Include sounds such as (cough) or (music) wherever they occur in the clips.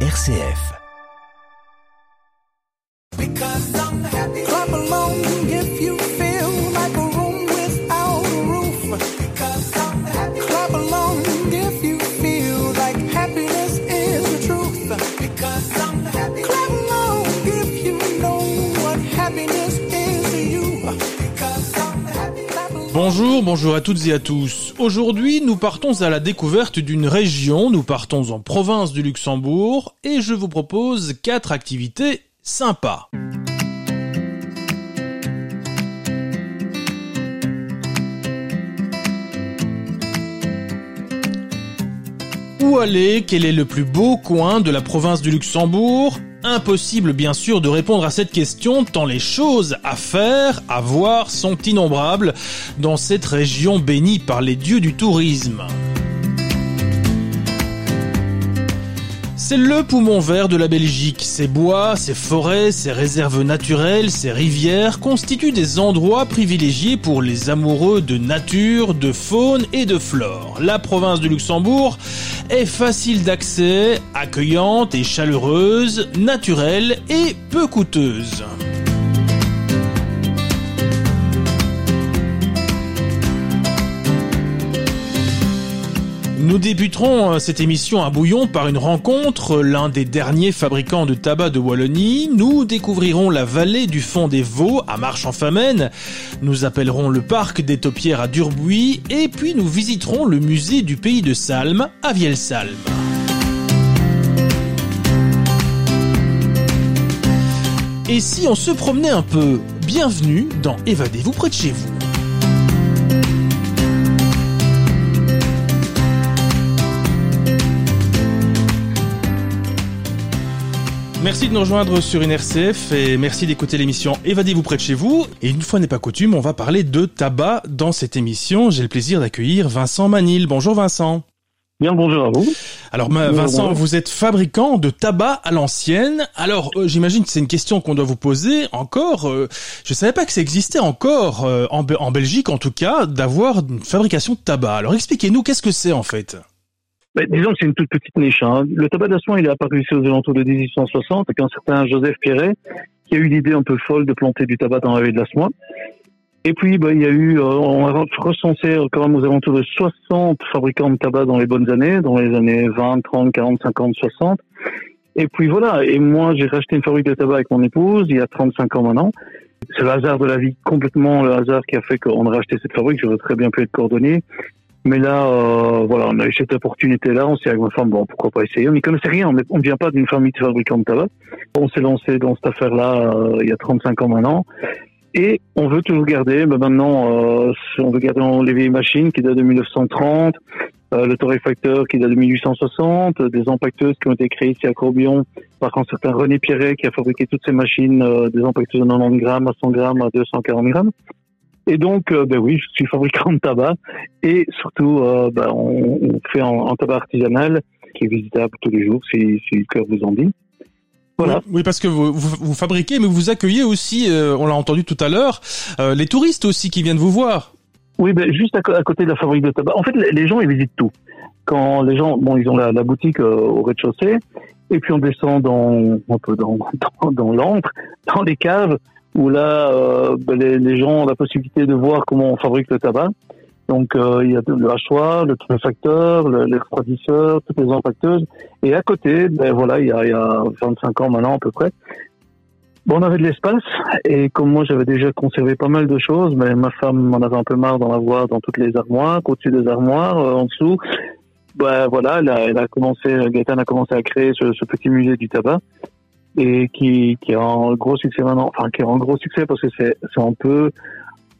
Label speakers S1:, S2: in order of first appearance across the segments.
S1: RCF.
S2: Bonjour, bonjour à toutes et à tous. Aujourd'hui, nous partons à la découverte d'une région, nous partons en province du Luxembourg et je vous propose quatre activités sympas. Où aller? Quel est le plus beau coin de la province du Luxembourg? Impossible bien sûr de répondre à cette question tant les choses à faire, à voir sont innombrables dans cette région bénie par les dieux du tourisme. C'est le poumon vert de la Belgique. Ses bois, ses forêts, ses réserves naturelles, ses rivières constituent des endroits privilégiés pour les amoureux de nature, de faune et de flore. La province du Luxembourg est facile d'accès, accueillante et chaleureuse, naturelle et peu coûteuse. Nous débuterons euh, cette émission à Bouillon par une rencontre, l'un des derniers fabricants de tabac de Wallonie. Nous découvrirons la vallée du fond des Vaux à Marche-en-Famenne. Nous appellerons le parc des Taupières à Durbuy et puis nous visiterons le musée du pays de Salm à Vielsalm. Et si on se promenait un peu Bienvenue dans Évadez-vous près de chez vous. Merci de nous rejoindre sur une RCF et merci d'écouter l'émission Évadez-vous près de chez vous. Et une fois n'est pas coutume, on va parler de tabac dans cette émission. J'ai le plaisir d'accueillir Vincent Manil. Bonjour Vincent.
S3: Bien bonjour à vous.
S2: Alors Vincent, vous êtes fabricant de tabac à l'ancienne. Alors euh, j'imagine que c'est une question qu'on doit vous poser encore. Euh, je savais pas que ça existait encore euh, en, en Belgique en tout cas d'avoir une fabrication de tabac. Alors expliquez-nous qu'est-ce que c'est en fait?
S3: Ben, disons que c'est une toute petite niche. Hein. Le tabac d'assoin, il est apparu ici aux alentours de 1860 avec un certain Joseph Pierret qui a eu l'idée un peu folle de planter du tabac dans la vallée de Et puis, ben, il y a eu, euh, on a recensé quand même aux alentours de 60 fabricants de tabac dans les bonnes années, dans les années 20, 30, 40, 50, 60. Et puis voilà. Et moi, j'ai racheté une fabrique de tabac avec mon épouse il y a 35 ans maintenant. C'est le hasard de la vie, complètement le hasard qui a fait qu'on a racheté cette fabrique. J'aurais très bien pu être cordonnier. Mais là, euh, voilà, on a eu cette opportunité-là. On s'est avec ma femme, bon, pourquoi pas essayer. On n'y connaissait rien. On ne vient pas d'une famille de fabricants de tabac. On s'est lancé dans cette affaire-là euh, il y a 35 ans maintenant. Et on veut toujours garder. Mais maintenant, euh, on veut garder les vieilles machines qui datent de 1930, euh, le torréfacteur qui date de 1860, des empaqueteuses qui ont été créées ici à Courbillon par un certain René Pierret qui a fabriqué toutes ces machines, des empaqueteuses de 90 grammes, à 100 grammes, à 240 grammes. Et donc, euh, ben oui, je suis fabricant de tabac et surtout, euh, ben, on, on, fait un, tabac artisanal qui est visitable tous les jours si, si le cœur vous en dit.
S2: Voilà. Oui, parce que vous, vous, fabriquez, mais vous accueillez aussi, euh, on l'a entendu tout à l'heure, les touristes aussi qui viennent vous voir.
S3: Oui, ben, juste à, côté de la fabrique de tabac. En fait, les, gens, ils visitent tout. Quand les gens, bon, ils ont la, la boutique au rez-de-chaussée, et puis on descend dans, un peu dans, (laughs) dans, dans l'antre, dans les caves, où là, euh, ben, les, gens ont la possibilité de voir comment on fabrique le tabac. Donc euh, il y a le hachoir, le torréfacteur, le, les refroidisseurs, toutes les empaqueteuses. Et à côté, ben voilà, il y, a, il y a 25 ans maintenant à peu près, bon, on avait de l'espace. Et comme moi j'avais déjà conservé pas mal de choses, mais ma femme m'en avait un peu marre d'en avoir dans toutes les armoires, au-dessus des armoires, euh, en dessous. Ben voilà, elle a, commencé, Gaëtan a commencé à créer ce petit musée du tabac et qui, qui est en gros succès maintenant, enfin qui est en gros succès parce que c'est un peu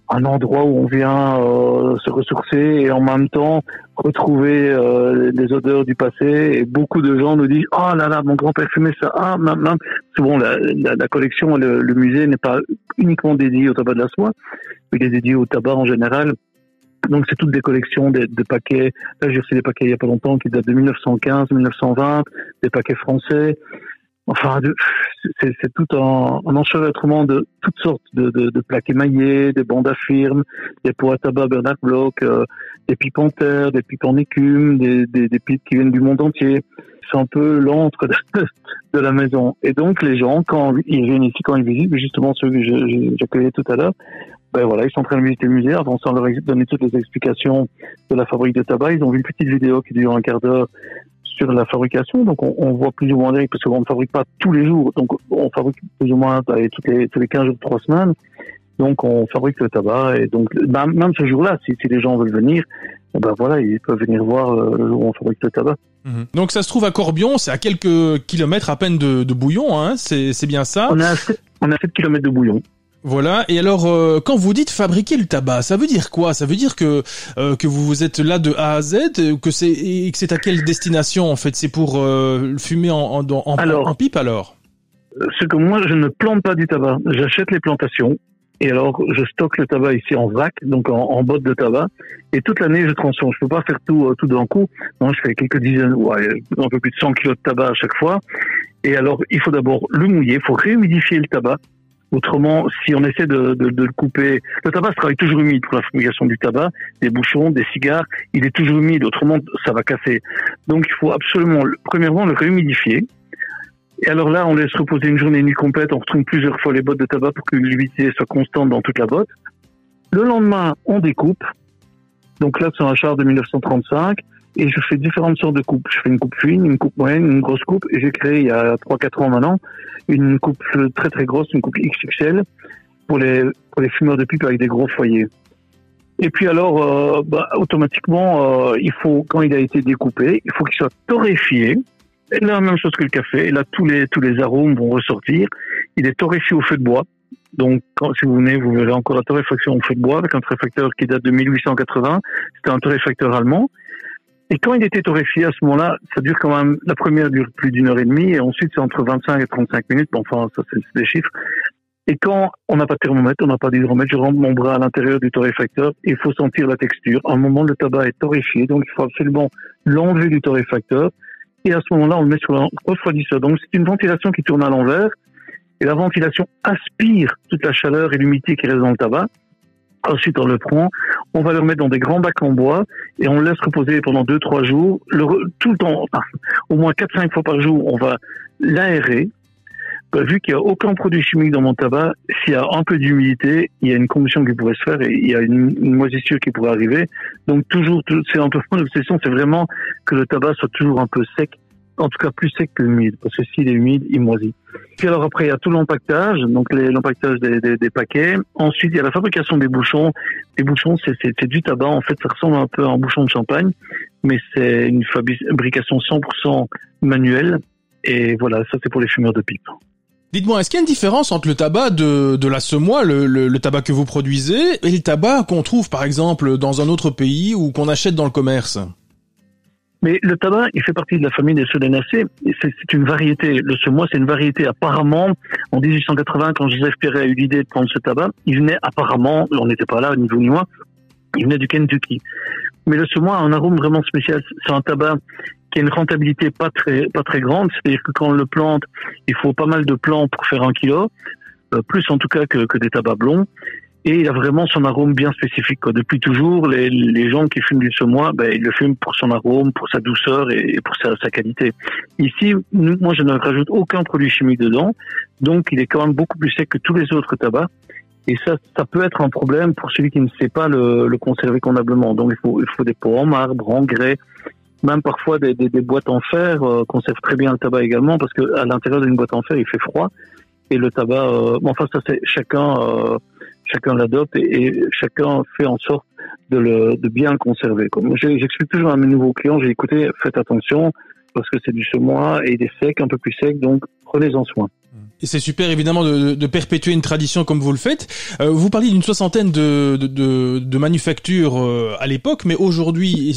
S3: un endroit où on vient euh, se ressourcer et en même temps retrouver euh, les odeurs du passé. Et beaucoup de gens nous disent oh là là, mon grand-père fumait ça. Ah, C'est bon, la, la, la collection, le, le musée n'est pas uniquement dédié au tabac de la soie, il est dédié au tabac en général. Donc c'est toutes des collections de, de paquets. Là j'ai reçu des paquets il y a pas longtemps qui datent de 1915, 1920, des paquets français. Enfin, c'est tout un, un enchevêtrement de toutes sortes de, de, de, plaques émaillées, des bandes à firme, des pots à tabac Bernard Bloch, euh, des pipes en terre, des pipes en écume, des, des, des pipes qui viennent du monde entier. C'est un peu l'antre de, (laughs) la maison. Et donc, les gens, quand ils viennent ici, quand ils visitent, justement ceux que j'accueillais tout à l'heure, ben voilà, ils sont en train de visiter le musée. Avant, sans leur donner toutes les explications de la fabrique de tabac, ils ont vu une petite vidéo qui dure un quart d'heure sur la fabrication. Donc, on, on voit plus ou moins parce qu'on ne fabrique pas tous les jours. Donc, on fabrique plus ou moins toutes les, tous les 15 jours, 3 semaines. Donc, on fabrique le tabac. Et donc, ben, même ce jour-là, si, si, les gens veulent venir, ben voilà, ils peuvent venir voir euh, le jour où on fabrique le tabac.
S2: Mhm. Donc, ça se trouve à Corbion, c'est à quelques kilomètres à peine de, de Bouillon, hein, c'est bien ça?
S3: On a, on a 7 kilomètres de Bouillon.
S2: Voilà. Et alors, euh, quand vous dites fabriquer le tabac, ça veut dire quoi? Ça veut dire que euh, que vous êtes là de A à Z, que c'est et que c'est à quelle destination en fait? C'est pour euh, fumer en, en, en, pipe alors?
S3: Ce que moi, je ne plante pas du tabac. J'achète les plantations. Et alors, je stocke le tabac ici en vrac, donc en, en botte de tabac. Et toute l'année, je transforme. Je peux pas faire tout tout d'un coup. Non, je fais quelques dizaines, ouais, un peu plus de 100 kilos de tabac à chaque fois. Et alors, il faut d'abord le mouiller. Il faut réhumidifier le tabac. Autrement, si on essaie de, de, de, le couper, le tabac se travaille toujours humide pour la fabrication du tabac, des bouchons, des cigares, il est toujours humide, autrement ça va casser. Donc il faut absolument, premièrement, le réhumidifier. Et alors là, on laisse reposer une journée et une nuit complète, on retourne plusieurs fois les bottes de tabac pour que l'humidité soit constante dans toute la botte. Le lendemain, on découpe. Donc là, c'est un char de 1935 et je fais différentes sortes de coupes. Je fais une coupe fine, une coupe moyenne, une grosse coupe, et j'ai créé il y a 3-4 ans maintenant une coupe très très grosse, une coupe XXL pour les pour les fumeurs de pipe avec des gros foyers. Et puis alors, euh, bah, automatiquement, euh, il faut quand il a été découpé, il faut qu'il soit torréfié. Et la même chose que le café. Et là, tous les tous les arômes vont ressortir. Il est torréfié au feu de bois. Donc, quand, si vous venez, vous verrez encore la torréfaction au feu de bois avec un torréfacteur qui date de 1880. C'était un torréfacteur allemand. Et quand il était torréfié à ce moment-là, ça dure quand même, la première dure plus d'une heure et demie, et ensuite c'est entre 25 et 35 minutes, enfin ça c'est des chiffres. Et quand on n'a pas de thermomètre, on n'a pas d'hydromètre, je rentre mon bras à l'intérieur du torréfacteur, il faut sentir la texture. À un moment, le tabac est torréfié, donc il faut absolument l'enlever du torréfacteur, et à ce moment-là, on le met sur un refroidisseur. Donc c'est une ventilation qui tourne à l'envers, et la ventilation aspire toute la chaleur et l'humidité qui reste dans le tabac, Ensuite, on le prend, on va le remettre dans des grands bacs en bois et on le laisse reposer pendant 2-3 jours. Le, tout le temps, au moins 4-5 fois par jour, on va l'aérer. Bah, vu qu'il n'y a aucun produit chimique dans mon tabac, s'il y a un peu d'humidité, il y a une combustion qui pourrait se faire et il y a une, moisissure qui pourrait arriver. Donc toujours, c'est un peu mon obsession, c'est vraiment que le tabac soit toujours un peu sec en tout cas plus sec que humide, parce que s'il est humide, il moisit. Puis alors après, il y a tout l'empaquetage, donc l'empaquetage des, paquets. Ensuite, il y a la fabrication des bouchons. Les bouchons, c'est du tabac. En fait, ça ressemble un peu à un bouchon de champagne, mais c'est une fabrication 100% manuelle. Et voilà, ça c'est pour les fumeurs de pipe.
S2: Dites-moi, est-ce qu'il y a une différence entre le tabac de, la semoie, le, le, tabac que vous produisez, et le tabac qu'on trouve par exemple dans un autre pays ou qu'on achète dans le commerce?
S3: Mais le tabac, il fait partie de la famille des solenacées. C'est une variété. Le semois, c'est une variété. Apparemment, en 1880, quand Joseph Pierret a eu l'idée de prendre ce tabac, il venait apparemment, on n'était pas là, ni vous ni moi, il venait du Kentucky. Mais le semois a un arôme vraiment spécial. C'est un tabac qui a une rentabilité pas très, pas très grande. C'est-à-dire que quand on le plante, il faut pas mal de plants pour faire un kilo, euh, plus en tout cas que, que des tabacs blonds et il a vraiment son arôme bien spécifique. Quoi. Depuis toujours, les, les, gens qui fument du semois, ben, ils le fument pour son arôme, pour sa douceur et, pour sa, qualité. Ici, moi, je ne rajoute aucun produit chimique dedans, donc il est quand même beaucoup plus sec que tous les autres tabacs. Et ça, ça peut être un problème pour celui qui ne sait pas le, le conserver convenablement. Donc il faut, il faut des pots en marbre, en grès, même parfois des, des, des boîtes en fer euh, conservent très bien le tabac également, parce que à l'intérieur d'une boîte en fer, il fait froid et le tabac. Euh, enfin, ça c'est chacun. Euh, chacun l'adopte et, chacun fait en sorte de, le, de bien le conserver. J'explique toujours à mes nouveaux clients, j'ai écouté, faites attention parce que c'est du semois et des secs, un peu plus secs, donc prenez-en soin.
S2: Et c'est super évidemment de, de, perpétuer une tradition comme vous le faites. Euh, vous parliez d'une soixantaine de, de, de manufactures euh, à l'époque, mais aujourd'hui...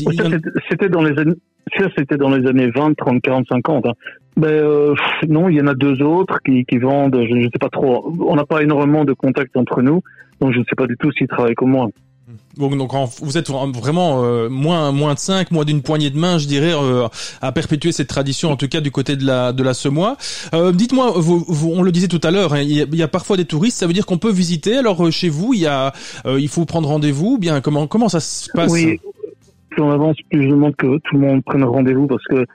S3: C'était dans les années... Ça, c'était dans les années 20, 30, 40, 50. Hein. Ben, euh, non, il y en a deux autres qui, qui vendent, je ne sais pas trop. On n'a pas énormément de contacts entre nous, donc je ne sais pas du tout s'ils travaillent comme moi.
S2: Donc, donc vous êtes vraiment euh, moins moins de 5, moins d'une poignée de main, je dirais, euh, à perpétuer cette tradition, en tout cas du côté de la de la semois. Euh, Dites-moi, vous, on le disait tout à l'heure, hein, il, y a parfois des touristes, ça veut dire qu'on peut visiter. Alors chez vous, il y a, il faut prendre rendez-vous. Bien comment comment ça se passe?
S3: Oui, plus avance, plus je demande que tout le monde prenne rendez-vous parce que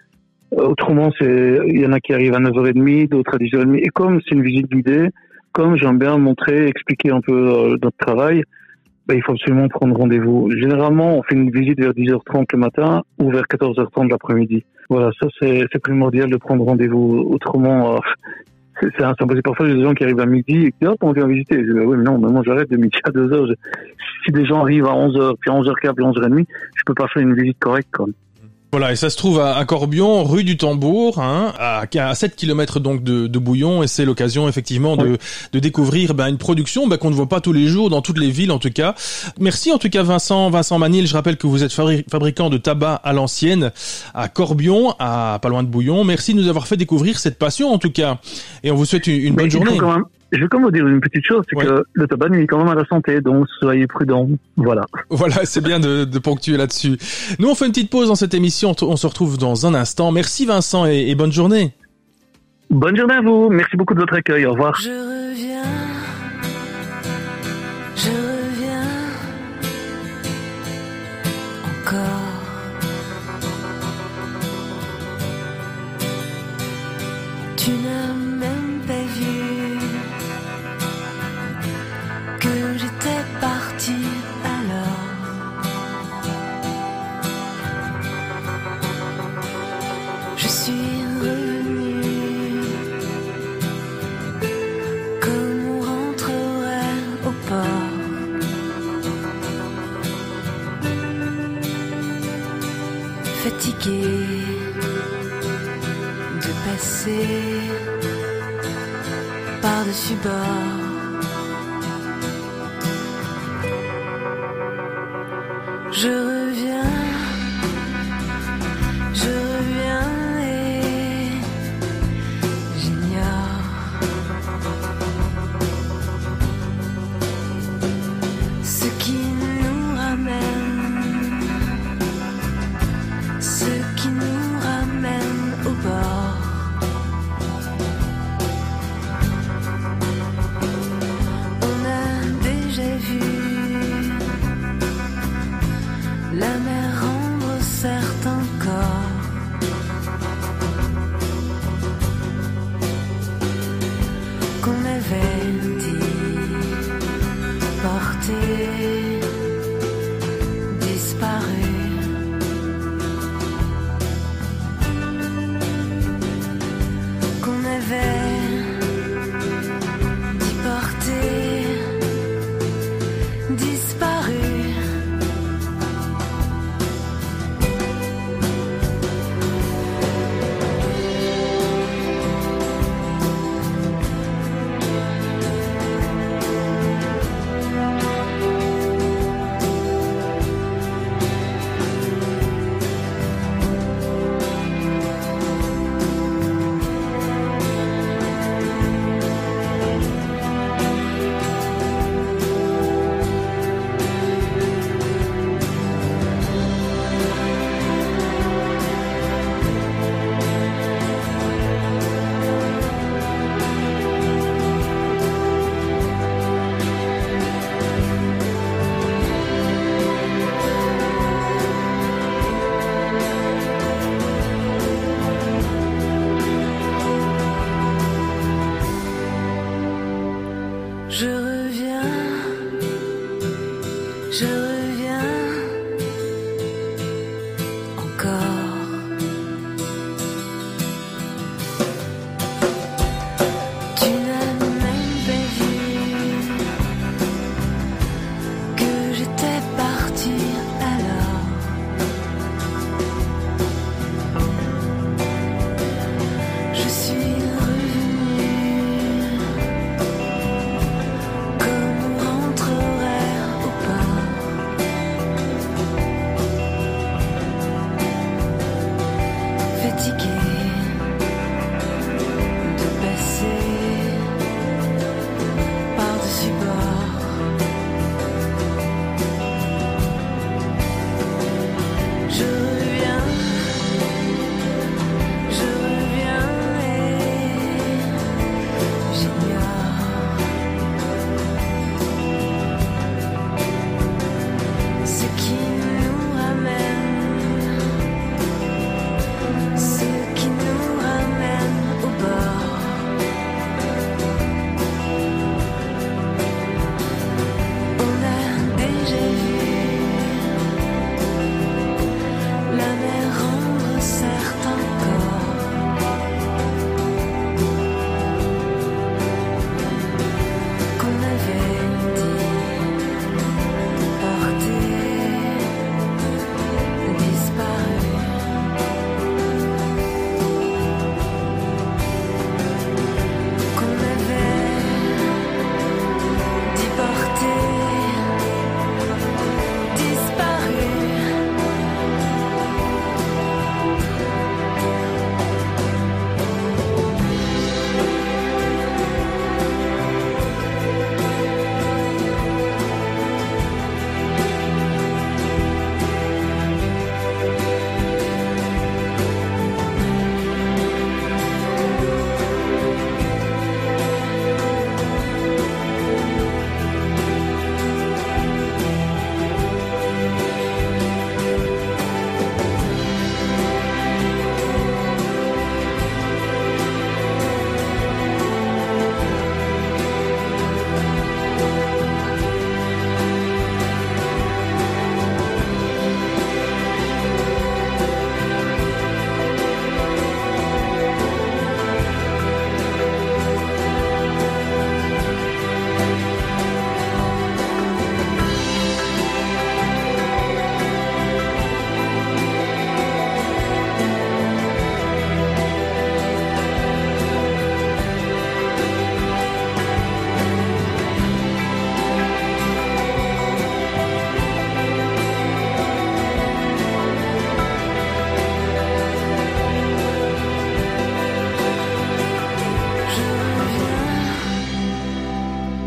S3: autrement, c'est il y en a qui arrivent à 9h30, d'autres à 10h30. Et comme c'est une visite guidée, comme j'aime bien montrer, expliquer un peu notre travail ben, il faut absolument prendre rendez-vous. Généralement, on fait une visite vers 10h30 le matin ou vers 14h30 l'après-midi. Voilà, ça c'est primordial de prendre rendez-vous. Autrement, euh, c'est impossible. Parfois, a des gens qui arrivent à midi et qui hop, on vient visiter. Je dis, oui, mais non, moi j'arrête de midi à 2h. Si des gens arrivent à 11h, puis à 11h15, puis 11h30, je peux pas faire une visite correcte. Quoi.
S2: Voilà, et ça se trouve à, Corbion, rue du Tambour, hein, à, à 7 km donc de, de Bouillon, et c'est l'occasion effectivement de, de découvrir ben, une production ben, qu'on ne voit pas tous les jours dans toutes les villes en tout cas. Merci en tout cas Vincent, Vincent Manil, je rappelle que vous êtes fabricant de tabac à l'ancienne, à Corbion, à pas loin de Bouillon. Merci de nous avoir fait découvrir cette passion en tout cas, et on vous souhaite une, bonne journée.
S3: Je veux quand même vous dire une petite chose, c'est que le tabac nuit quand même à la santé, donc soyez prudents. Voilà.
S2: Voilà, c'est bien de, de ponctuer là-dessus. Nous, on fait une petite pause dans cette émission. On se retrouve dans un instant. Merci Vincent et, et bonne journée.
S3: Bonne journée à vous. Merci beaucoup de votre accueil. Au revoir.
S4: Je reviens. Je Je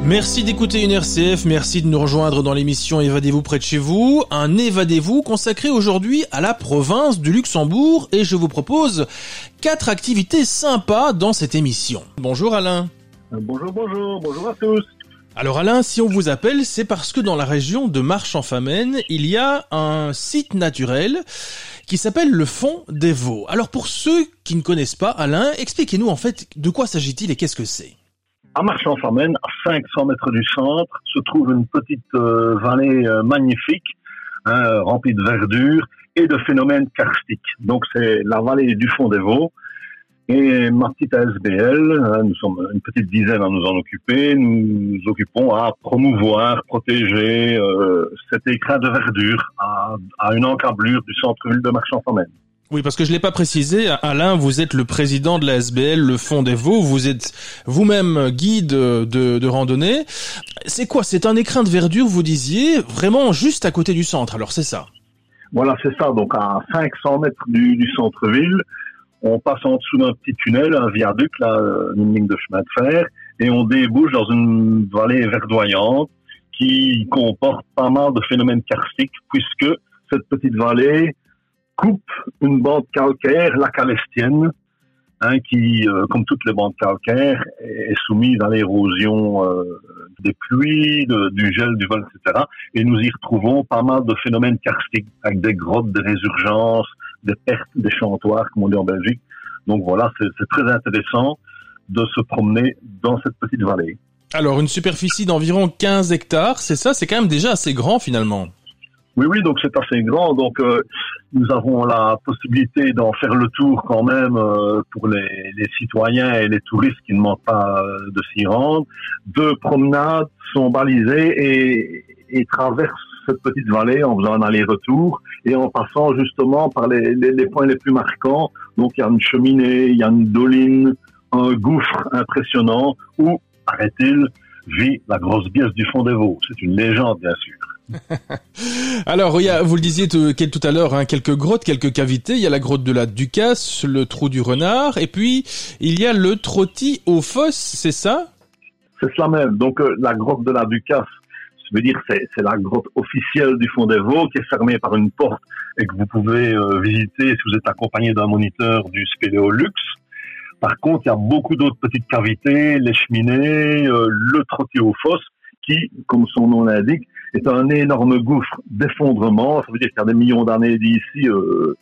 S2: Merci d'écouter une RCF, merci de nous rejoindre dans l'émission Évadez-vous près de chez vous, un Évadez-vous consacré aujourd'hui à la province du Luxembourg et je vous propose quatre activités sympas dans cette émission. Bonjour Alain.
S5: Euh, bonjour, bonjour, bonjour à tous.
S2: Alors Alain, si on vous appelle, c'est parce que dans la région de Marche-en-Famenne, il y a un site naturel qui s'appelle le Fond des Vaux. Alors pour ceux qui ne connaissent pas, Alain, expliquez-nous en fait de quoi s'agit-il et qu'est-ce que c'est
S5: à Marche-en-Famenne, à 500 mètres du centre, se trouve une petite euh, vallée euh, magnifique, hein, remplie de verdure et de phénomènes karstiques. Donc c'est la vallée du fond des Vaux. Et ma petite hein, nous sommes une petite dizaine à nous en occuper, nous nous occupons à promouvoir, protéger euh, cet écrin de verdure à, à une encablure du centre-ville de Marche-en-Famenne.
S2: Oui, parce que je l'ai pas précisé, Alain, vous êtes le président de la SBL, le Fond des Vaux, vous êtes vous-même guide de, randonnée. C'est quoi C'est un écrin de verdure, vous disiez, vraiment juste à côté du centre, alors c'est ça?
S5: Voilà, c'est ça, donc à 500 mètres du, du centre-ville, on passe en dessous d'un petit tunnel, un viaduc, là, une ligne de chemin de fer, et on débouche dans une vallée verdoyante qui comporte pas mal de phénomènes karstiques, puisque cette petite vallée coupe une bande calcaire, la calestienne, hein, qui, euh, comme toutes les bandes calcaires, est soumise à l'érosion euh, des pluies, du gel, du vol, etc. Et nous y retrouvons pas mal de phénomènes karstiques, avec des grottes, des résurgences, des pertes, des chantoirs, comme on dit en Belgique. Donc voilà, c'est très intéressant de se promener dans cette petite vallée.
S2: Alors, une superficie d'environ 15 hectares, c'est ça C'est quand même déjà assez grand finalement.
S5: Oui, oui, donc c'est assez grand. Donc euh, nous avons la possibilité d'en faire le tour quand même euh, pour les, les, citoyens et les touristes qui ne manquent pas euh, de s'y rendre. Deux promenades sont balisées et, et traversent cette petite vallée en faisant un aller-retour et en passant justement par les, les, les, points les plus marquants. Donc il y a une cheminée, il y a une doline, un gouffre impressionnant où, paraît-il, vit la grosse biesse du fond des Vaux. C'est une légende, bien sûr. (laughs)
S2: Alors, vous le disiez tout, à l'heure, hein, quelques grottes, quelques cavités. Il y a la grotte de la Ducasse, le trou du renard, et puis il y a le trottis aux fosses, c'est ça?
S5: C'est cela même. Donc, euh, la grotte de la Ducasse, ça veut dire c'est, la grotte officielle du fond des Vaux qui est fermée par une porte et que vous pouvez euh, visiter si vous êtes accompagné d'un moniteur du Spéléolux. Par contre, il y a beaucoup d'autres petites cavités, les cheminées, euh, le trottis aux fosses, qui, comme son nom l'indique, est un énorme gouffre d'effondrement. Ça veut dire a des millions d'années d'ici, euh,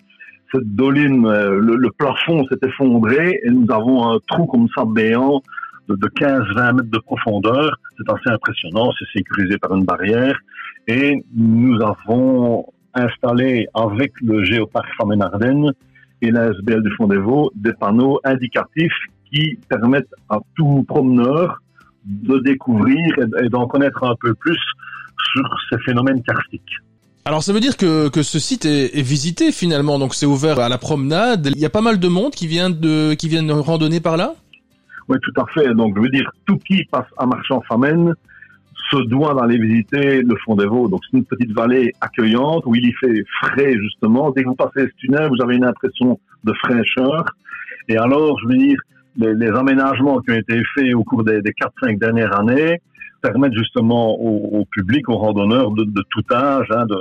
S5: cette doline, euh, le, plafond s'est effondré et nous avons un trou comme ça béant de, 15-20 mètres de profondeur. C'est assez impressionnant, c'est sécurisé par une barrière. Et nous avons installé avec le géoparc Famen-Ardenne et la SBL du Fond des Vaux des panneaux indicatifs qui permettent à tout promeneur de découvrir et d'en connaître un peu plus sur ces phénomènes karstiques.
S2: Alors ça veut dire que, que ce site est, visité finalement, donc c'est ouvert à la promenade. Il y a pas mal de monde qui vient de qui viennent randonner par là?
S5: Oui, tout à fait. Donc je veux dire, tout qui passe à Marchand-Famenne se doit d'aller visiter le fond des Vaux. Donc c'est une petite vallée accueillante où il y fait frais justement. Dès que vous passez ce tunnel, vous avez une impression de fraîcheur. Et alors, je veux dire, les, aménagements qui ont été faits au cours des, des 4-5 dernières années permettent justement au, public, aux randonneurs de, tout âge, hein, de,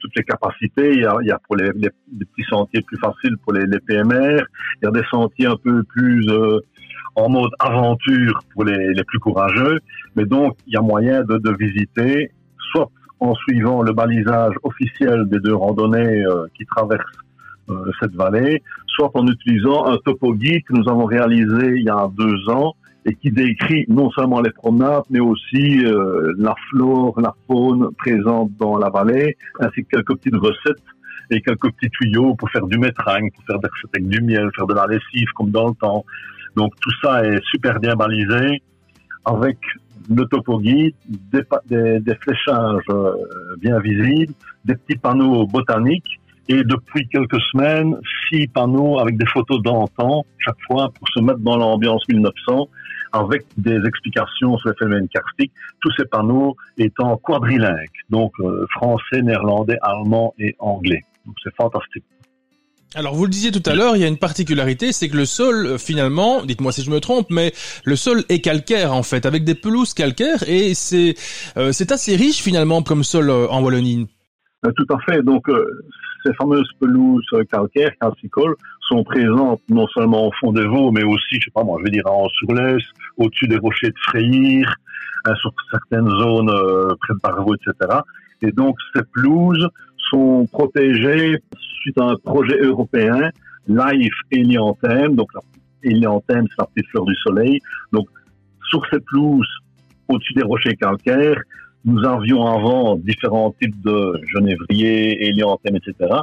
S5: toutes les capacités. Il y a, il y a pour les, les, petits sentiers plus faciles pour les, les, PMR, il y a des sentiers un peu plus euh, en mode aventure pour les, les, plus courageux. Mais donc, il y a moyen de, de visiter, soit en suivant le balisage officiel des deux randonnées euh, qui traversent euh, cette vallée, soit en utilisant un topo guide que nous avons réalisé il y a deux ans et qui décrit non seulement les promenades, mais aussi euh, la flore, la faune présente dans la vallée, ainsi que quelques petites recettes et quelques petits tuyaux pour faire du métringue, pour faire des recettes avec du miel, faire de la lessive comme dans le temps. Donc tout ça est super bien balisé avec le topo guide, des, des, des fléchages euh, bien visibles, des petits panneaux botaniques et depuis quelques semaines, six panneaux avec des photos d'antan chaque fois pour se mettre dans l'ambiance 1900 avec des explications sur les phénomènes karstiques, tous ces panneaux étant quadrilingues, donc euh, français, néerlandais, allemand et anglais. Donc c'est fantastique.
S2: Alors vous le disiez tout à l'heure, il y a une particularité, c'est que le sol, euh, finalement, dites-moi si je me trompe, mais le sol est calcaire en fait, avec des pelouses calcaires, et c'est euh, c'est assez riche finalement comme sol euh, en Wallonie.
S5: tout à fait. Donc ces fameuses pelouses calcaires, calcicoles, sont présentes non seulement au fond des Vaux, mais aussi, je sais pas moi, je vais dire en Surlès, au-dessus des rochers de Freyir, hein, sur certaines zones près de Barreau, etc. Et donc ces pelouses sont protégées suite à un projet européen, Life Hélianthème. Donc, Hélianthème, c'est la petite fleur du soleil. Donc, sur cette pelouse, au-dessus des rochers calcaires, nous avions avant différents types de genévriers, hélianthèmes, etc.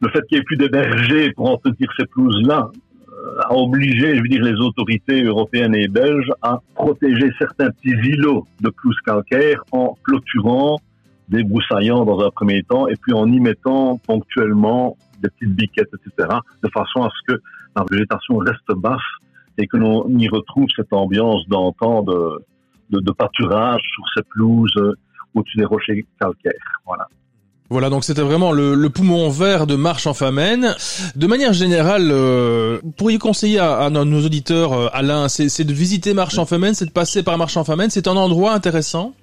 S5: Le fait qu'il n'y ait plus de bergers pour entretenir ces pelouses-là euh, a obligé, je veux dire, les autorités européennes et belges à protéger certains petits îlots de pelouses calcaires en clôturant débroussaillant dans un premier temps et puis en y mettant ponctuellement des petites biquettes, etc., de façon à ce que la végétation reste basse et que l'on y retrouve cette ambiance d'antan de, de, de, pâturage sur ces pelouses euh, au-dessus des rochers calcaires. Voilà.
S2: Voilà, donc c'était vraiment le, le, poumon vert de Marche en Famenne. De manière générale, euh, pourriez conseiller à, à, nos auditeurs, euh, Alain, c'est de visiter Marche en Famenne, c'est de passer par Marche en Famenne, c'est un endroit intéressant?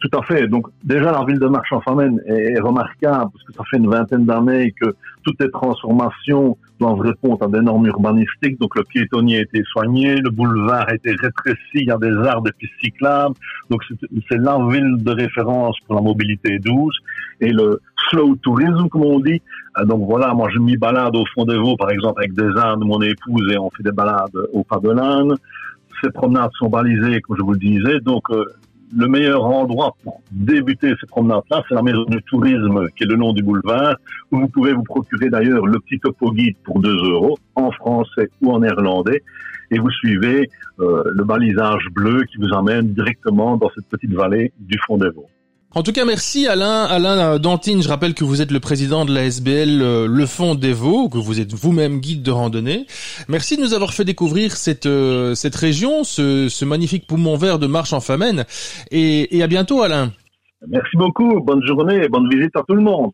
S5: Tout à fait. Donc déjà la ville de Marche-en-Famenne est, remarquable parce que ça fait une vingtaine d'années que toutes les transformations doivent répondre à des normes urbanistiques. Donc le piétonnier a été soigné, le boulevard a été rétréci, il y a des arbres, des pistes cyclables. Donc c'est la ville de référence pour la mobilité douce et le slow tourisme comme on dit. Euh, donc voilà, moi je m'y balade au fond des Vaux par exemple avec des ânes mon épouse et on fait des balades au pas de l'âne. Ces promenades sont balisées, comme je vous le disais. Donc euh, le meilleur endroit pour débuter ces promenades-là, c'est la maison du tourisme, qui est le nom du boulevard, où vous pouvez vous procurer d'ailleurs le petit topo guide pour 2 euros, en français ou en néerlandais, et vous suivez euh, le balisage bleu qui vous emmène directement dans cette petite vallée du fond des Vaux.
S2: En tout cas, merci Alain. Alain Dantine, je rappelle que vous êtes le président de la SBL euh, Le Fond des Vaux, que vous êtes vous-même guide de randonnée. Merci de nous avoir fait découvrir cette, euh, cette région, ce, ce magnifique poumon vert de Marche en Famenne. Et, et à bientôt Alain.
S5: Merci beaucoup, bonne journée et bonne visite à tout le monde.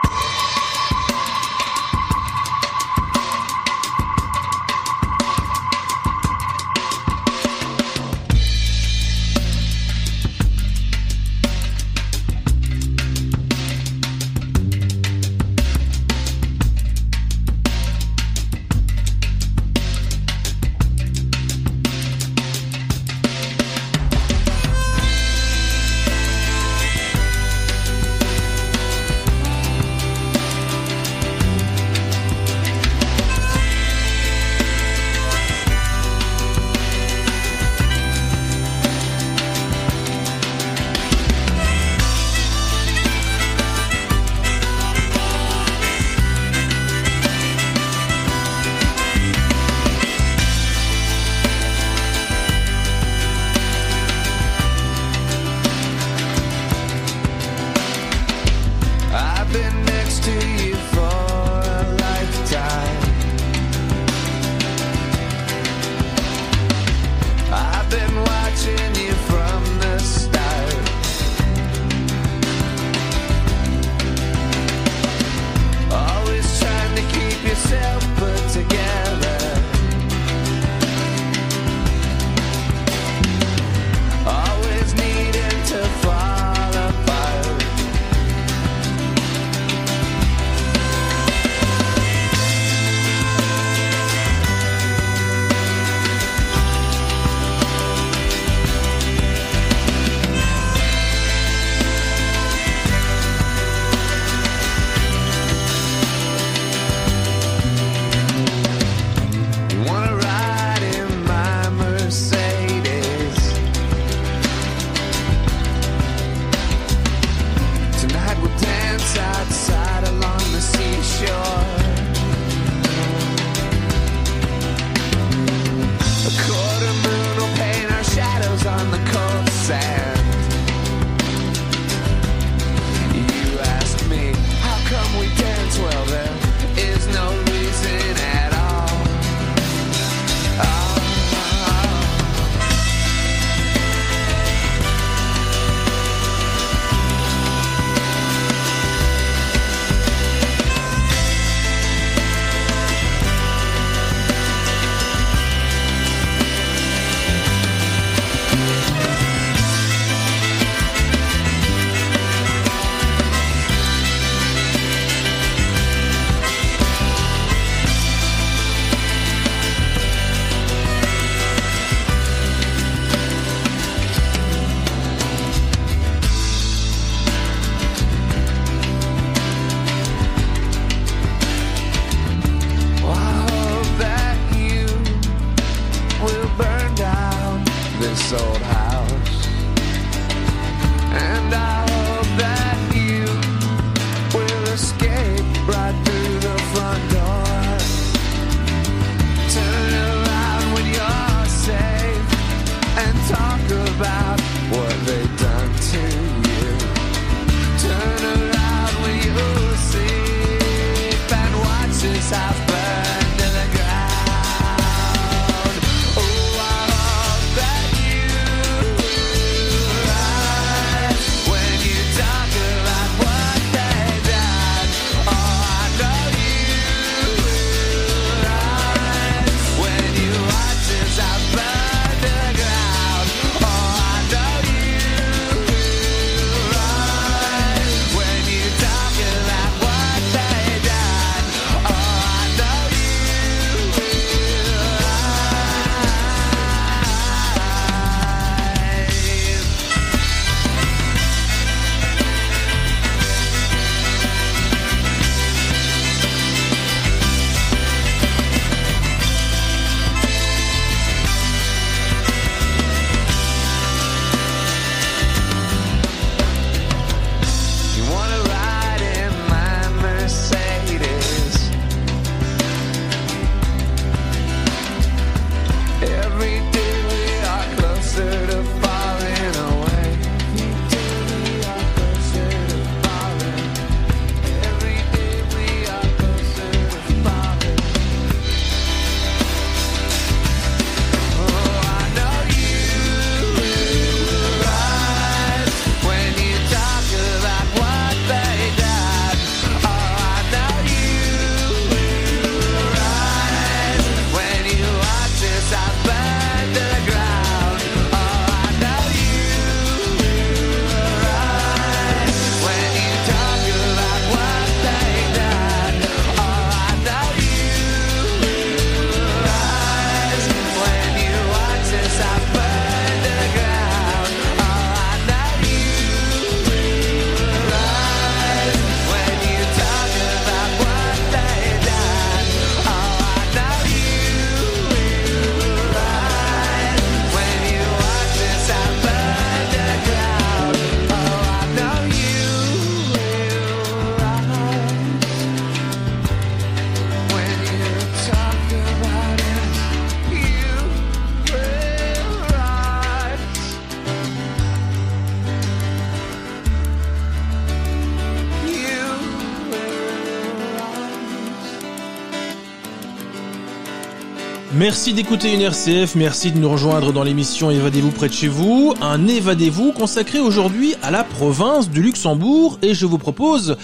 S2: Merci d'écouter une RCF, merci de nous rejoindre dans l'émission Évadez-vous près de chez vous, un Évadez-vous consacré aujourd'hui à la province du Luxembourg et je vous propose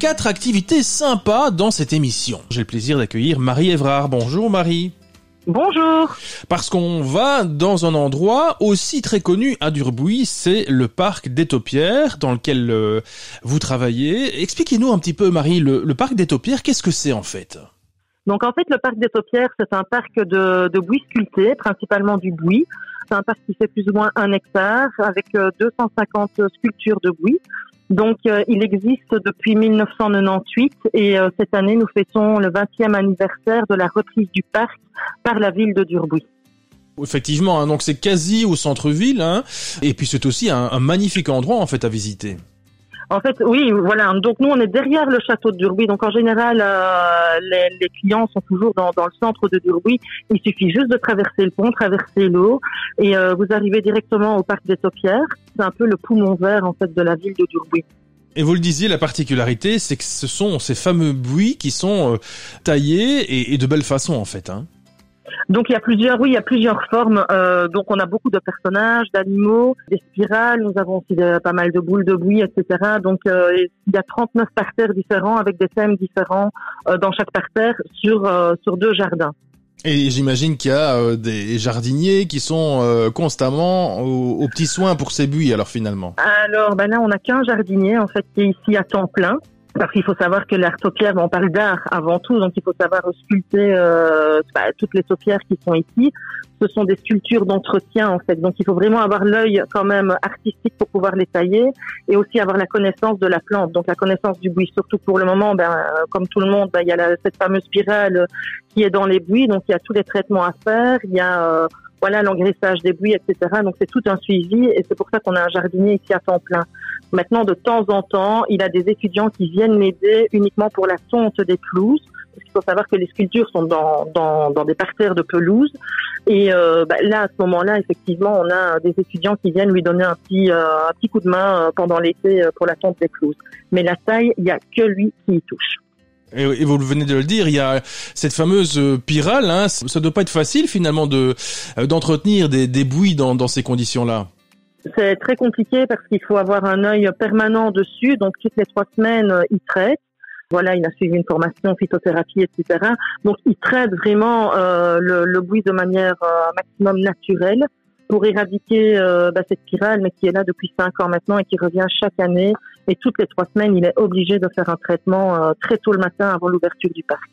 S2: quatre activités sympas dans cette émission. J'ai le plaisir d'accueillir Marie Évrard. Bonjour Marie.
S6: Bonjour.
S2: Parce qu'on va dans un endroit aussi très connu à Durbuy, c'est le parc des Taupières dans lequel euh, vous travaillez. Expliquez-nous un petit peu Marie, le, le parc des Taupières, qu'est-ce que c'est en fait?
S6: Donc en fait, le parc des Taupières, c'est un parc de, de bouis sculpté, principalement du bouis. C'est un parc qui fait plus ou moins un hectare avec 250 euh, sculptures de bouis. Donc euh, il existe depuis 1998 et euh, cette année nous fêtons le 20e anniversaire de la reprise du parc par la ville de Durbuy.
S2: Effectivement, hein, donc c'est quasi au centre-ville, hein, et puis c'est aussi un, un magnifique endroit en fait à visiter.
S6: En fait, oui, voilà. Donc nous, on est derrière le château de Durbuy. Donc en général, euh, les, clients sont toujours dans, le centre de Durbuy. Il suffit juste de traverser le pont, traverser l'eau, et euh, vous arrivez directement au parc des Taupières. C'est un peu le poumon vert en fait de la ville de Durbuy.
S2: Et vous le disiez, la particularité, c'est que ce sont ces fameux buis qui sont euh, taillés et, et, de belle façon en fait. Hein.
S6: Donc il y a plusieurs, oui, il y a plusieurs formes. Euh, donc on a beaucoup de personnages, d'animaux, des spirales. Nous avons aussi de, pas mal de boules de bouillie, etc. Donc euh, il y a 39 parterres différents avec des thèmes différents euh, dans chaque parterre sur sur deux jardins.
S2: Et j'imagine qu'il y a des jardiniers qui sont constamment aux, aux, petits soins pour ces buis, alors finalement.
S6: Alors, ben là, on n'a qu'un jardinier, en fait, qui est ici à temps plein. Parce qu'il faut savoir que l'art taupière, on parle d'art avant tout, donc il faut savoir sculpter euh, bah, toutes les taupières qui sont ici. Ce sont des sculptures d'entretien en fait, donc il faut vraiment avoir l'œil quand même artistique pour pouvoir les tailler et aussi avoir la connaissance de la plante, donc la connaissance du buis. Surtout pour le moment, ben, comme tout le monde, ben, il y a la, cette fameuse spirale qui est dans les buis, donc il y a tous les traitements à faire, il y a euh, voilà l'engraissage des buis, etc. Donc c'est tout un suivi et c'est pour ça qu'on a un jardinier ici à temps plein. Maintenant, de temps en temps, il a des étudiants qui viennent m'aider uniquement pour la tonte des pelouses. Parce qu'il faut savoir que les sculptures sont dans, dans, des parterres de pelouse. Et euh, bah, là, à ce moment-là, effectivement, on a des étudiants qui viennent lui donner un petit, euh, un petit coup de main euh, pendant l'été pour la tonte des pelouses. Mais la taille, il n'y a que lui qui y touche.
S2: Et vous venez de le dire, il y a cette fameuse pyrale. Hein, ça doit pas être facile finalement de d'entretenir des, des bouilles dans ces conditions-là.
S6: C'est très compliqué parce qu'il faut avoir un œil permanent dessus. Donc toutes les trois semaines, il traite. Voilà, il a suivi une formation phytothérapie, etc. Donc il traite vraiment euh, le, le, bruit de manière euh, maximum naturelle pour éradiquer euh, bah, cette spirale, mais qui est là depuis cinq ans maintenant et qui revient chaque année. Et toutes les trois semaines, il est obligé de faire un traitement euh, très tôt le matin avant l'ouverture du parc.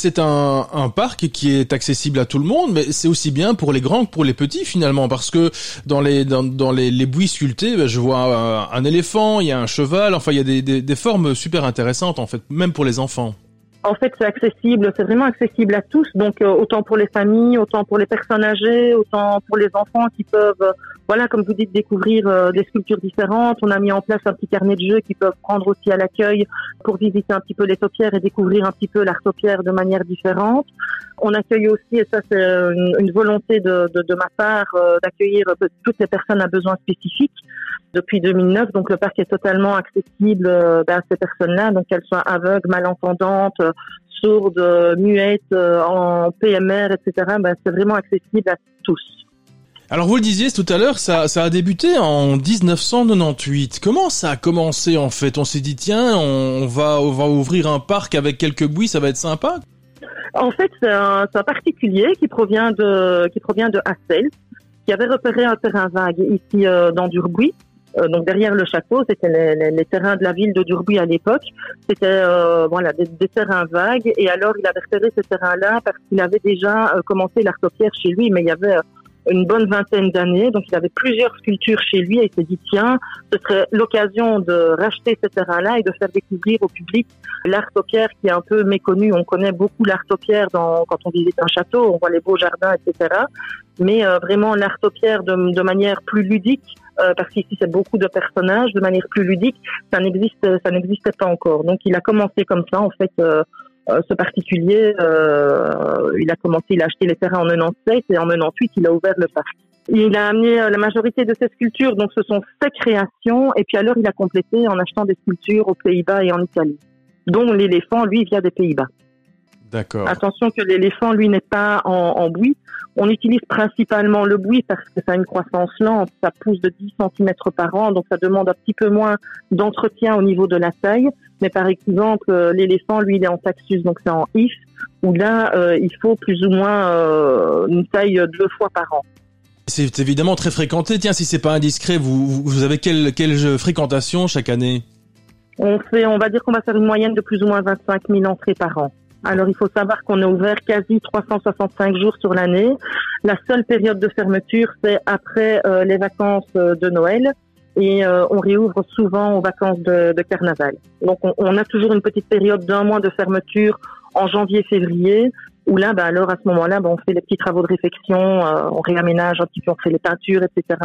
S2: C'est un, parc qui est accessible à tout le monde, mais c'est aussi bien pour les grands que pour les petits finalement, parce que dans les dans, les, les buis sculptés, ben, je vois un, un, éléphant, il y a un cheval, enfin il y a des, des, des formes super intéressantes en fait, même pour les enfants.
S6: En fait, c'est accessible, c'est vraiment accessible à tous, donc euh, autant pour les familles, autant pour les personnes âgées, autant pour les enfants qui peuvent, euh, voilà, comme vous dites, découvrir euh, des sculptures différentes. On a mis en place un petit carnet de jeux qui peuvent prendre aussi à l'accueil pour visiter un petit peu les taupières et découvrir un petit peu l'art taupière de manière différente. On accueille aussi, et ça c'est une, volonté de, ma part, d'accueillir toutes les personnes à besoins spécifiques depuis 2009. Donc le parc est totalement accessible à ces personnes-là, donc qu'elles soient aveugles, malentendantes, sourdes, muettes, en PMR, etc. Ben, c'est vraiment accessible à tous.
S2: Alors vous le disiez tout à l'heure, ça, a débuté en 1998. Comment ça a commencé en fait? On s'est dit tiens, on va, on va ouvrir un parc avec quelques bouis, ça va être sympa.
S6: En fait, c'est un, particulier qui provient de qui provient de Hassel, qui avait repéré un terrain vague ici euh, dans Durbuy euh, donc derrière le château, c'était les, terrains de la ville de Durbuy à l'époque. C'était euh, voilà des, terrains vagues. Et alors il avait repéré ce terrain-là parce qu'il avait déjà commencé l'artopière chez lui, mais il y avait une bonne vingtaine d'années. Donc il avait plusieurs sculptures chez lui et il s'est dit tiens, ce serait l'occasion de racheter ce terrain-là et de faire découvrir au public l'artopière qui est un peu méconnu. On connaît beaucoup l'artopière dans quand on visite un château, on voit les beaux jardins, etc. Mais euh, vraiment l'artopière de, de manière plus ludique euh, parce qu'ici c'est beaucoup de personnages de manière plus ludique, ça n'existe, ça n'existait pas encore. Donc il a commencé comme ça en fait. Euh, euh ce particulier, euh, il a commencé, il a acheté les terrains en 97 et en 98 il a ouvert le parc. Il a amené euh, la majorité de ses sculptures, donc ce sont ses créations, et puis alors il a complété en achetant des sculptures aux Pays-Bas et en Italie, dont l'éléphant, lui, vient des Pays-Bas.
S2: D'accord.
S6: Attention que l'éléphant, lui, n'est pas en, en buis. On utilise principalement le buis parce que ça a une croissance lente, ça pousse de 10 cm par an, donc ça demande un petit peu moins d'entretien au niveau de la taille. Mais par exemple, euh, l'éléphant, lui, il est en taxus, donc c'est en if, où là, euh, il faut plus ou moins euh, une taille deux fois par an.
S2: C'est évidemment très fréquenté. Tiens, si c'est pas indiscret, vous, vous- vous avez quelle, quelle fréquentation chaque année?
S6: On fait, on va dire qu'on va faire une moyenne de plus ou moins 25 000 entrées par an. Alors, il faut savoir qu'on est ouvert quasi 365 jours sur l'année. La seule période de fermeture, c'est après euh, les vacances euh, de Noël. Et euh, on réouvre souvent aux vacances de, de carnaval. Donc, on, on a toujours une petite période d'un mois de fermeture en janvier-février, où là, bah, alors à ce moment-là, bah, on fait les petits travaux de réfection, euh, on réaménage un petit peu, on fait les peintures, etc.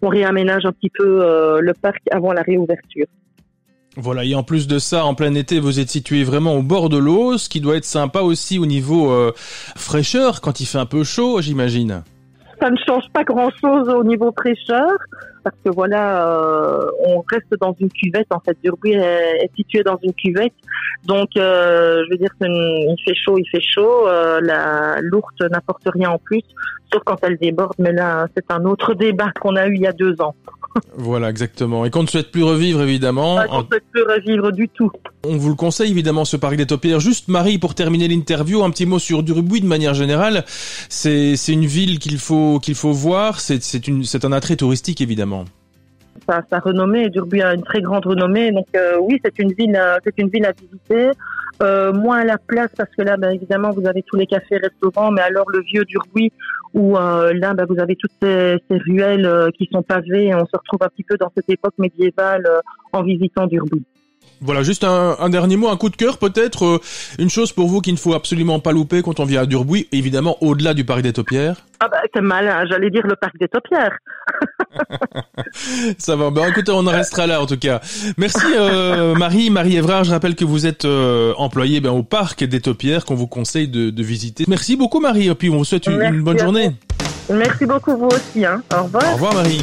S6: On réaménage un petit peu euh, le parc avant la réouverture.
S2: Voilà, et en plus de ça, en plein été, vous êtes situé vraiment au bord de l'eau, ce qui doit être sympa aussi au niveau euh, fraîcheur, quand il fait un peu chaud, j'imagine.
S6: ça ne change pas grand-chose au niveau fraîcheur, parce que voilà, euh, on reste dans une cuvette. En fait, Durbuy est, situé dans une cuvette, donc euh, je veux dire qu'il fait chaud, il fait chaud. la lourde n'apporte rien en plus, sauf quand elle déborde. Mais là, c'est un autre débat qu'on a eu il y a deux ans.
S2: Voilà, exactement. Et qu'on ne souhaite plus revivre, évidemment.
S6: Pas qu'on ne peut plus revivre du tout.
S2: On vous le conseille, évidemment, ce parc des Topières. Juste, Marie, pour terminer l'interview, un petit mot sur Durbuy de manière générale. C'est c'est une ville qu'il faut qu'il faut voir. C'est c'est une c'est un attrait touristique, évidemment.
S6: sa, sa renommée. Durbuy a une très grande renommée. Donc euh, oui, c'est une ville, euh, c'est une ville à visiter. Euh, moins la place parce que là, ben, évidemment, vous avez tous les cafés, restaurants, mais alors le vieux Durbuy où euh, là, ben, vous avez toutes ces, ruelles euh, qui sont pavées et on se retrouve un petit peu dans cette époque médiévale en visitant Durbuy.
S2: Voilà, juste un, un dernier mot, un coup de cœur peut-être. euh, une chose pour vous qu'il ne faut absolument pas louper quand on vient à Durbuy, évidemment au-delà du parc des Topières.
S6: Ah bah c'est mal, hein, j'allais dire le parc des Topières. (laughs)
S2: Ça va. Ben, écoutez, on en restera là en tout cas. Merci euh, Marie, Marie Évrard. Je rappelle que vous êtes euh, employée ben, au parc des Topières qu'on vous conseille de, de visiter. Merci beaucoup Marie. Et puis on vous souhaite une, bonne journée.
S6: Merci beaucoup vous aussi. Hein. Au revoir.
S2: Au revoir Marie.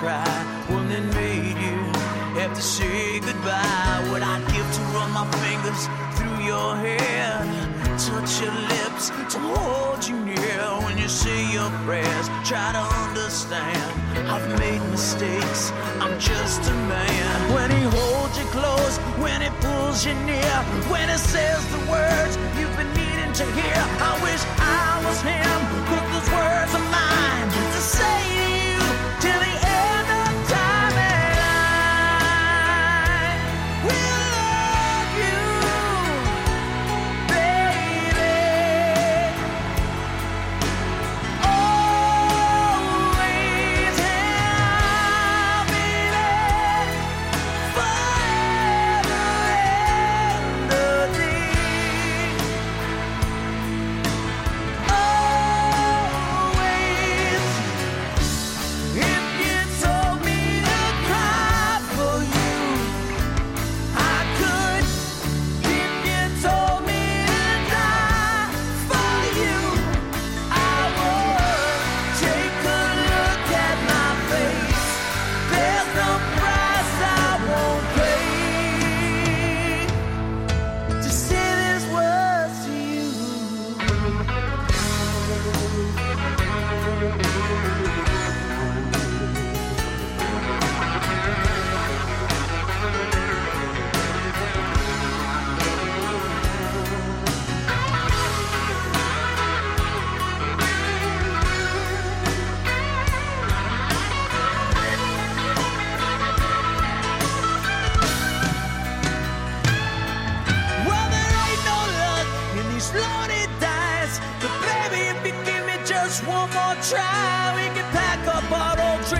S1: cry, that made you have to say goodbye. What I'd give to run my fingers through your hair, touch your lips, to hold you near when you say your prayers. Try to understand, I've made mistakes, I'm just a man. When he holds you close, when he pulls you near, when he says the words just one more try. We can pack up our old dreams.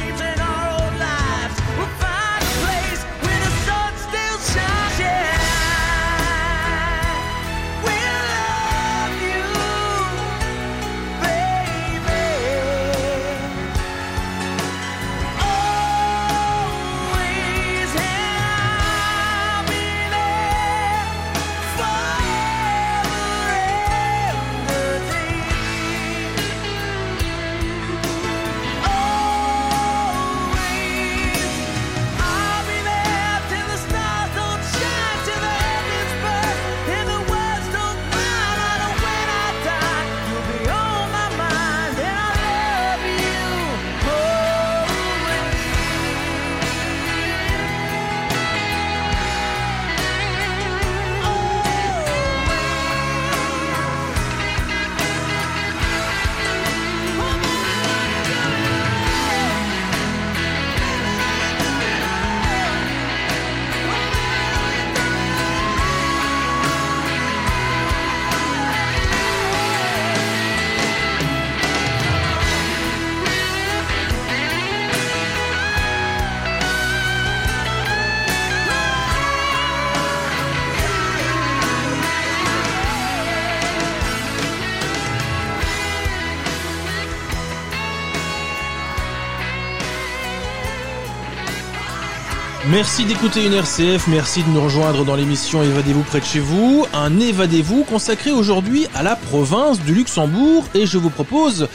S2: Merci d'écouter une RCF, merci de nous rejoindre dans l'émission Évadez-vous près de chez vous, un Évadez-vous consacré aujourd'hui à la province du Luxembourg et je vous propose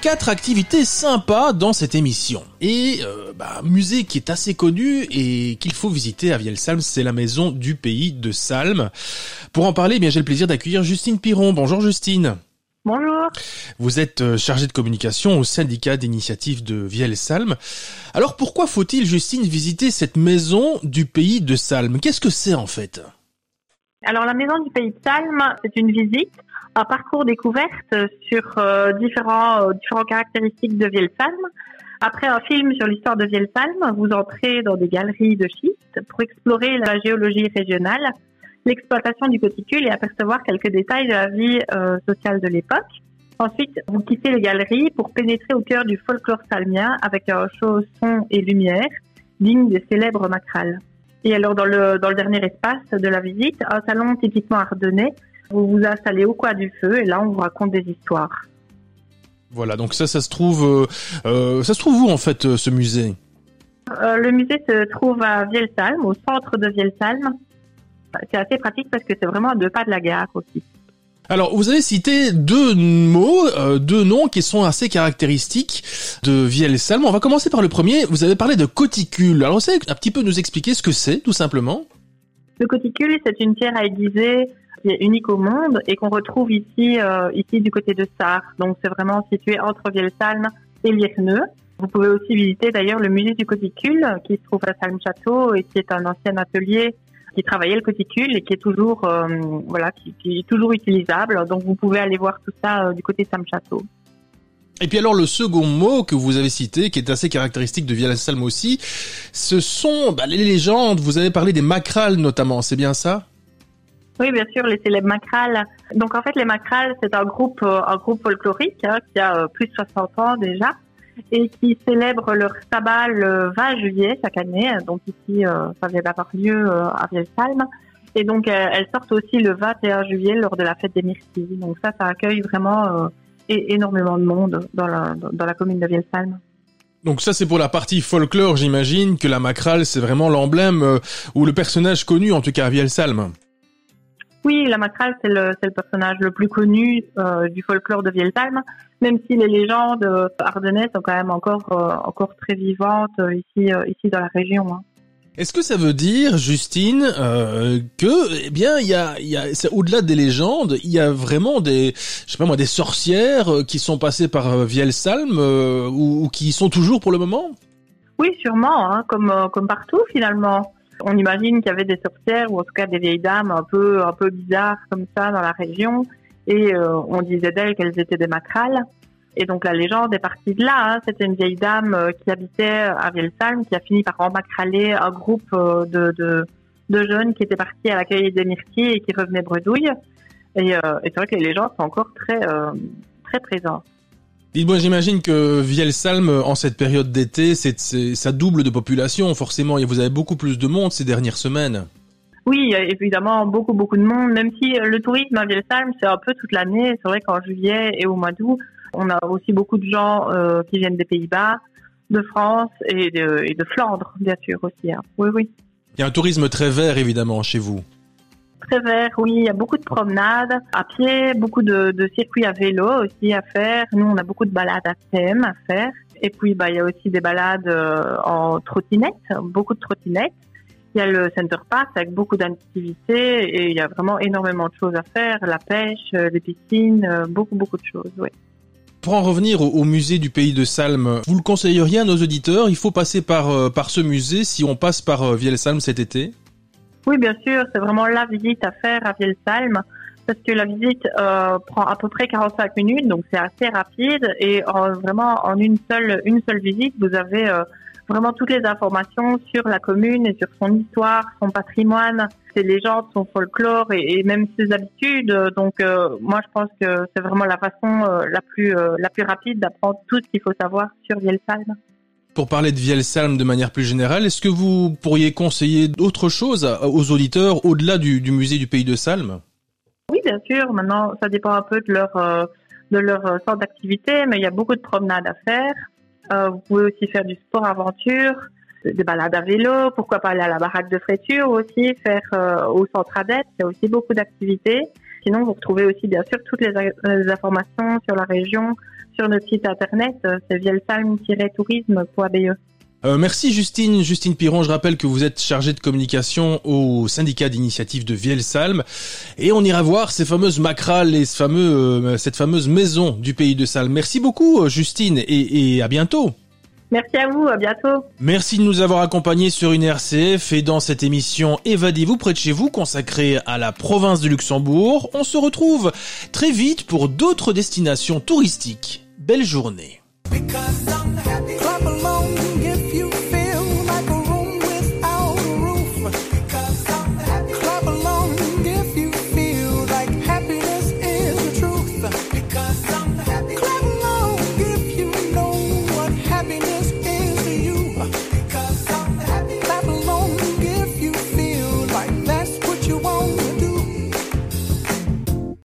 S2: quatre activités sympas dans cette émission. Et euh, bah, musée qui est assez connu et qu'il faut visiter à Vielsalm, c'est la maison du pays de Salm. Pour en parler, eh j'ai le plaisir d'accueillir Justine Piron. Bonjour Justine.
S7: Bonjour.
S2: Vous êtes euh, chargée de communication au syndicat d'initiative de Vielsalm. Alors pourquoi faut-il, Justine, visiter cette maison du pays de Salm? Qu'est-ce que c'est en fait?
S7: Alors la maison du pays de Salm, c'est une visite, un parcours découverte sur euh, différents, euh, différentes caractéristiques de Vielsalm. Après un film sur l'histoire de Vielsalm, vous entrez dans des galeries de schiste pour explorer la géologie régionale, l'exploitation du coticule et apercevoir quelques détails de la vie euh, sociale de l'époque. Ensuite, vous quittez les galeries pour pénétrer au cœur du folklore salmien avec un show son et lumière digne des célèbres macrales. Et alors, dans le, dans le dernier espace de la visite, un salon typiquement ardennais, vous vous installez au coin du feu et là, on vous raconte des histoires.
S2: Voilà, donc ça, ça se trouve, euh, euh, ça se trouve où en fait euh, ce musée?
S7: Euh, le musée se trouve à Vielsalm, au centre de Vielsalm. C'est assez pratique parce que c'est vraiment à deux pas de la gare aussi.
S2: Alors, vous avez cité deux mots, euh, deux noms qui sont assez caractéristiques de Vielsalm. On va commencer par le premier. Vous avez parlé de coticule. Alors, vous savez un petit peu nous expliquer ce que c'est, tout simplement
S7: Le coticule, c'est une pierre à aiguiser qui est unique au monde et qu'on retrouve ici, euh, ici du côté de Sarre. Donc, c'est vraiment situé entre Vielsalm et Lierneux. Vous pouvez aussi visiter d'ailleurs le musée du coticule qui se trouve à Salm-Château et qui est un ancien atelier qui travaillait le coticule et qui est toujours, euh, voilà, qui, qui est toujours utilisable. Donc, vous pouvez aller voir tout ça euh, du côté de Salm-Château.
S2: Et puis alors le second mot que vous avez cité, qui est assez caractéristique de Vielsalm aussi, ce sont bah, les légendes. Vous avez parlé des macrales notamment, c'est bien ça?
S7: Oui, bien sûr, les célèbres macrales. Donc en fait, les macrales, c'est un groupe, euh, un groupe folklorique hein, qui a plus de 60 ans déjà et qui célèbre leur sabbat le 20 juillet chaque année. Donc ici, euh, ça vient d'avoir lieu euh, à Vielsalm. Et donc euh, elles sortent aussi le 21 juillet lors de la fête des Myrtilles. Donc ça, ça accueille vraiment énormément de monde dans la, dans la commune de Vielsalm.
S2: Donc ça c'est pour la partie folklore, j'imagine que la macrale c'est vraiment l'emblème ou le personnage connu en tout cas à Vielsalm.
S7: Oui, la macrale, c'est le, personnage le plus connu euh, du folklore de Vielsalm, même si les légendes euh, ardennaises sont quand même encore, euh, encore très vivantes ici, euh, ici dans la région. hein.
S2: Est-ce que ça veut dire, Justine, euh, que, eh bien, il y a, y au-delà des légendes, il y a vraiment des, je sais pas moi, des sorcières qui sont passées par Vielsalm euh, ou, ou qui y sont toujours pour le moment?
S7: Oui, sûrement, hein, comme, comme partout finalement. On imagine qu'il y avait des sorcières ou en tout cas des vieilles dames un peu, un peu bizarres comme ça dans la région et euh, on disait d'elles qu'elles étaient des macrales. Et donc la légende est partie de là. hein. C'était une vieille dame euh, qui habitait à Vielsalm qui a fini par emmacraler un groupe euh, de, de, jeunes qui étaient partis à l'accueil des myrtilles et qui revenaient bredouilles. Et, c'est vrai que les légendes sont encore très, très présentes.
S2: Dites-moi, j'imagine que Vielsalm, en cette période d'été, c'est, ça double de population, forcément, et vous avez beaucoup plus de monde ces dernières semaines.
S7: Oui, a évidemment beaucoup, beaucoup de monde, même si le tourisme à Vielsalm, c'est un peu toute l'année. C'est vrai qu'en juillet et au mois d'août, on a aussi beaucoup de gens euh, qui viennent des Pays-Bas, de France et de, et de Flandre, bien sûr aussi. Hein. Oui, oui.
S2: Il y a un tourisme très vert, évidemment, chez vous.
S7: Très vert, oui. Il y a beaucoup de promenades à pied, beaucoup de, circuits à vélo aussi à faire. Nous, on a beaucoup de balades à thème à faire. Et puis, bah, il y a aussi des balades euh, en trottinette, beaucoup de trottinettes. Il y a le Center Park avec beaucoup d'activités et il y a vraiment énormément de choses à faire. La pêche, euh, les piscines, euh, beaucoup, beaucoup de choses, oui.
S2: Pour en revenir au, musée du pays de Salm, vous le conseilleriez à nos auditeurs? Il faut passer par, par ce musée si on passe par Vielsalm cet été?
S7: Oui, bien sûr, c'est vraiment la visite à faire à Vielsalm parce que la visite euh, prend à peu près 45 minutes, donc c'est assez rapide et vraiment en une seule une seule visite, vous avez euh, vraiment toutes les informations sur la commune et sur son histoire, son patrimoine, ses légendes, son folklore et, même ses habitudes. Donc euh, moi je pense que c'est vraiment la façon la plus la plus rapide d'apprendre tout ce qu'il faut savoir sur Vielsalm.
S2: Pour parler de Vielsalm de manière plus générale, est-ce que vous pourriez conseiller d'autres choses aux auditeurs au-delà du, musée du pays de Salm
S7: Oui, bien sûr. Maintenant, ça dépend un peu de leur euh, de leur euh, sorte d'activité, mais il y a beaucoup de promenades à faire. Euh, vous pouvez aussi faire du sport aventure, des balades à vélo, pourquoi pas aller à la baraque de fréture aussi, faire au centre ADET, il y a aussi beaucoup d'activités. Sinon, vous retrouvez aussi bien sûr toutes les, informations sur la région sur notre site internet, euh, c'est vielsalm-tourisme.be.
S2: Euh, merci Justine. Justine Piron, je rappelle que vous êtes chargée de communication au syndicat d'initiative de Vielsalm. Et on ira voir ces fameuses macrales et ce fameux, euh, cette fameuse maison du pays de Salm. Merci beaucoup Justine et, et à bientôt.
S7: Merci à vous, à bientôt.
S2: Merci de nous avoir accompagnés sur une RCF et dans cette émission Évadez-vous près de chez vous consacrée à la province de Luxembourg. On se retrouve très vite pour d'autres destinations touristiques belle journée.